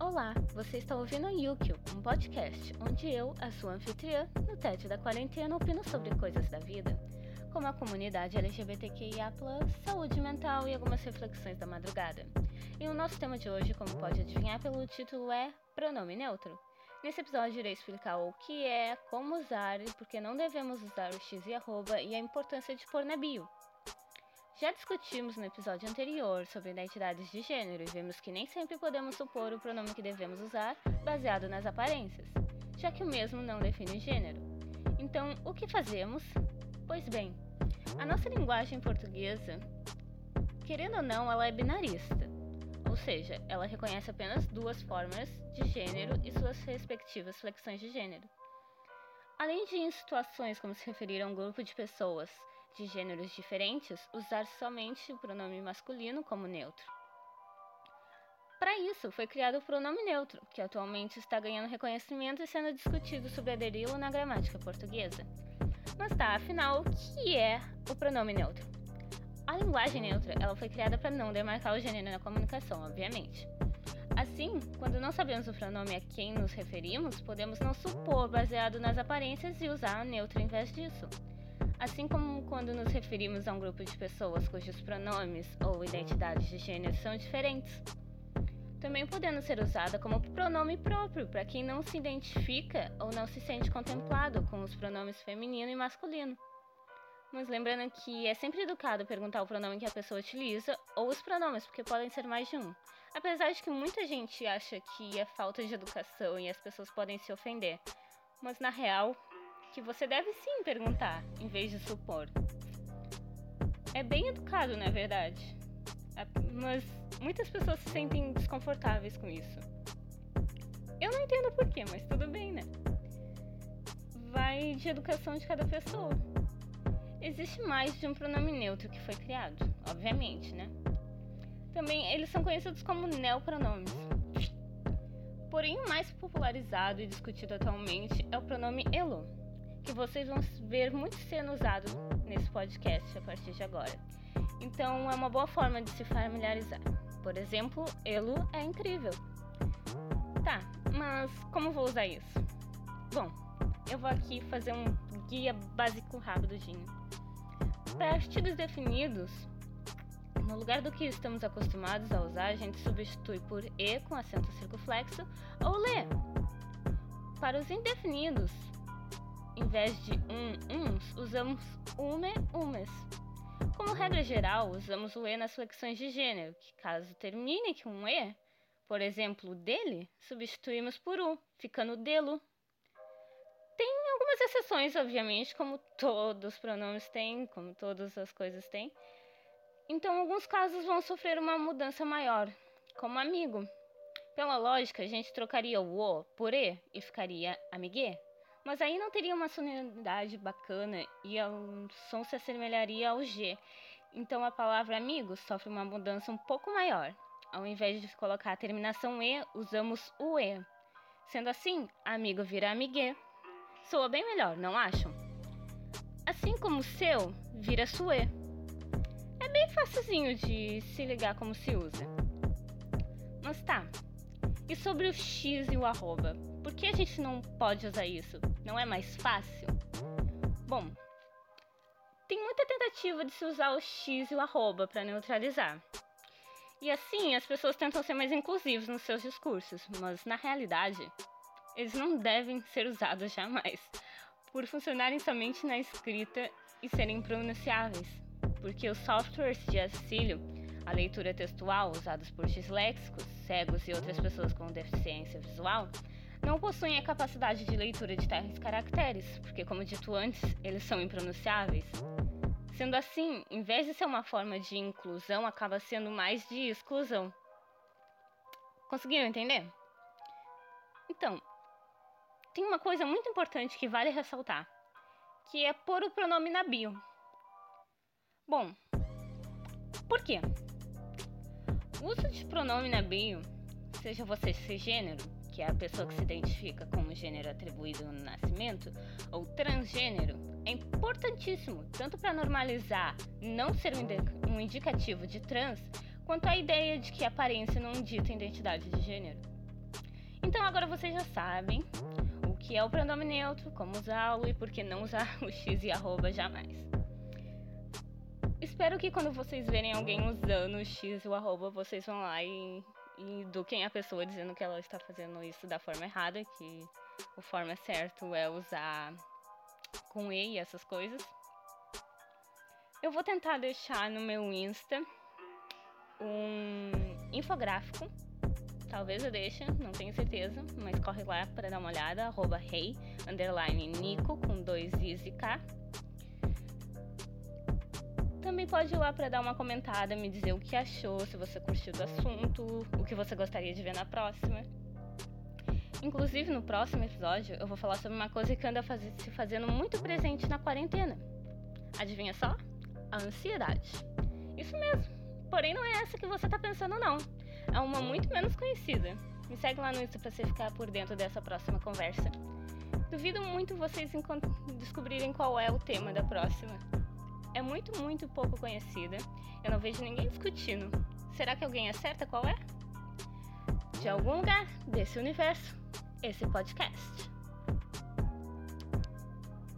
Olá, você está ouvindo Yukio, um podcast onde eu, a sua anfitriã, no tédio da quarentena, opino sobre coisas da vida, como a comunidade LGBTQIA+, saúde mental e algumas reflexões da madrugada. E o nosso tema de hoje, como pode adivinhar pelo título, é pronome neutro. Nesse episódio irei explicar o que é, como usar e por que não devemos usar o x e arroba e a importância de pôr na bio. Já discutimos no episódio anterior sobre identidades de gênero e vimos que nem sempre podemos supor o pronome que devemos usar baseado nas aparências, já que o mesmo não define gênero. Então, o que fazemos? Pois bem, a nossa linguagem portuguesa, querendo ou não, ela é binarista, ou seja, ela reconhece apenas duas formas de gênero e suas respectivas flexões de gênero. Além de em situações como se referir a um grupo de pessoas de gêneros diferentes, usar somente o pronome masculino como neutro. Para isso, foi criado o pronome neutro, que atualmente está ganhando reconhecimento e sendo discutido sobre aderi-lo na gramática portuguesa. Mas tá, afinal, o que é o pronome neutro? A linguagem neutra ela foi criada para não demarcar o gênero na comunicação, obviamente. Assim, quando não sabemos o pronome a quem nos referimos, podemos não supor baseado nas aparências e usar a neutra em vez disso. Assim como quando nos referimos a um grupo de pessoas cujos pronomes ou identidades de gênero são diferentes. Também podendo ser usada como pronome próprio para quem não se identifica ou não se sente contemplado com os pronomes feminino e masculino. Mas lembrando que é sempre educado perguntar o pronome que a pessoa utiliza ou os pronomes, porque podem ser mais de um. Apesar de que muita gente acha que é falta de educação e as pessoas podem se ofender. Mas na real, que você deve sim perguntar, em vez de supor. É bem educado, na é verdade. Mas muitas pessoas se sentem desconfortáveis com isso. Eu não entendo porquê, mas tudo bem, né? Vai de educação de cada pessoa. Existe mais de um pronome neutro que foi criado, obviamente, né? Também eles são conhecidos como neopronomes. Porém, o mais popularizado e discutido atualmente é o pronome elo, que vocês vão ver muito sendo usado nesse podcast a partir de agora. Então é uma boa forma de se familiarizar. Por exemplo, Elo é incrível. Tá, mas como vou usar isso? Bom, eu vou aqui fazer um guia básico rapidinho. Para artigos definidos, no lugar do que estamos acostumados a usar, a gente substitui por e com acento circunflexo ou lê. Para os indefinidos, em vez de um, uns, usamos ume, umes. Como regra geral, usamos o e nas flexões de gênero, que caso termine com um e, por exemplo, dele, substituímos por u, ficando delo. Tem algumas exceções, obviamente, como todos os pronomes têm, como todas as coisas têm. Então, alguns casos vão sofrer uma mudança maior, como amigo. Pela lógica, a gente trocaria o o por e e ficaria amigue. Mas aí não teria uma sonoridade bacana e o som se assemelharia ao G. Então a palavra amigo sofre uma mudança um pouco maior. Ao invés de colocar a terminação E, usamos o E. Sendo assim, amigo vira amigue. Soa bem melhor, não acham? Assim como seu vira suê. É bem facilzinho de se ligar como se usa. Mas tá. E sobre o X e o arroba? Por que a gente não pode usar isso? Não é mais fácil? Bom, tem muita tentativa de se usar o X e o arroba para neutralizar. E assim, as pessoas tentam ser mais inclusivos nos seus discursos, mas na realidade, eles não devem ser usados jamais, por funcionarem somente na escrita e serem pronunciáveis, porque os softwares de auxílio à leitura textual usados por disléxicos, cegos e outras pessoas com deficiência visual não possuem a capacidade de leitura de tais caracteres, porque, como dito antes, eles são impronunciáveis. Sendo assim, em vez de ser uma forma de inclusão, acaba sendo mais de exclusão. Conseguiram entender? Então, tem uma coisa muito importante que vale ressaltar, que é pôr o pronome na bio. Bom, por quê? O uso de pronome na bio, seja você cisgênero, que é a pessoa que se identifica como gênero atribuído no nascimento, ou transgênero, é importantíssimo tanto para normalizar não ser um indicativo de trans, quanto a ideia de que aparência não dita identidade de gênero. Então agora vocês já sabem o que é o pronome neutro, como usá-lo e por que não usar o x e arroba jamais. Espero que quando vocês verem alguém usando o x e o arroba, vocês vão lá e, e eduquem a pessoa dizendo que ela está fazendo isso da forma errada, que o forma certo é usar com e e essas coisas. Eu vou tentar deixar no meu Insta um infográfico. Talvez eu deixe, não tenho certeza, mas corre lá para dar uma olhada, arroba rei, underline Nico, com dois Is e K. Também pode ir lá para dar uma comentada, me dizer o que achou, se você curtiu do assunto, o que você gostaria de ver na próxima. Inclusive, no próximo episódio, eu vou falar sobre uma coisa que anda faz se fazendo muito presente na quarentena. Adivinha só? A ansiedade. Isso mesmo. Porém, não é essa que você tá pensando, não. É uma muito menos conhecida. Me segue lá no Insta pra você ficar por dentro dessa próxima conversa. Duvido muito vocês descobrirem qual é o tema da próxima. É muito, muito pouco conhecida. Eu não vejo ninguém discutindo. Será que alguém acerta qual é? De algum lugar desse universo, esse podcast.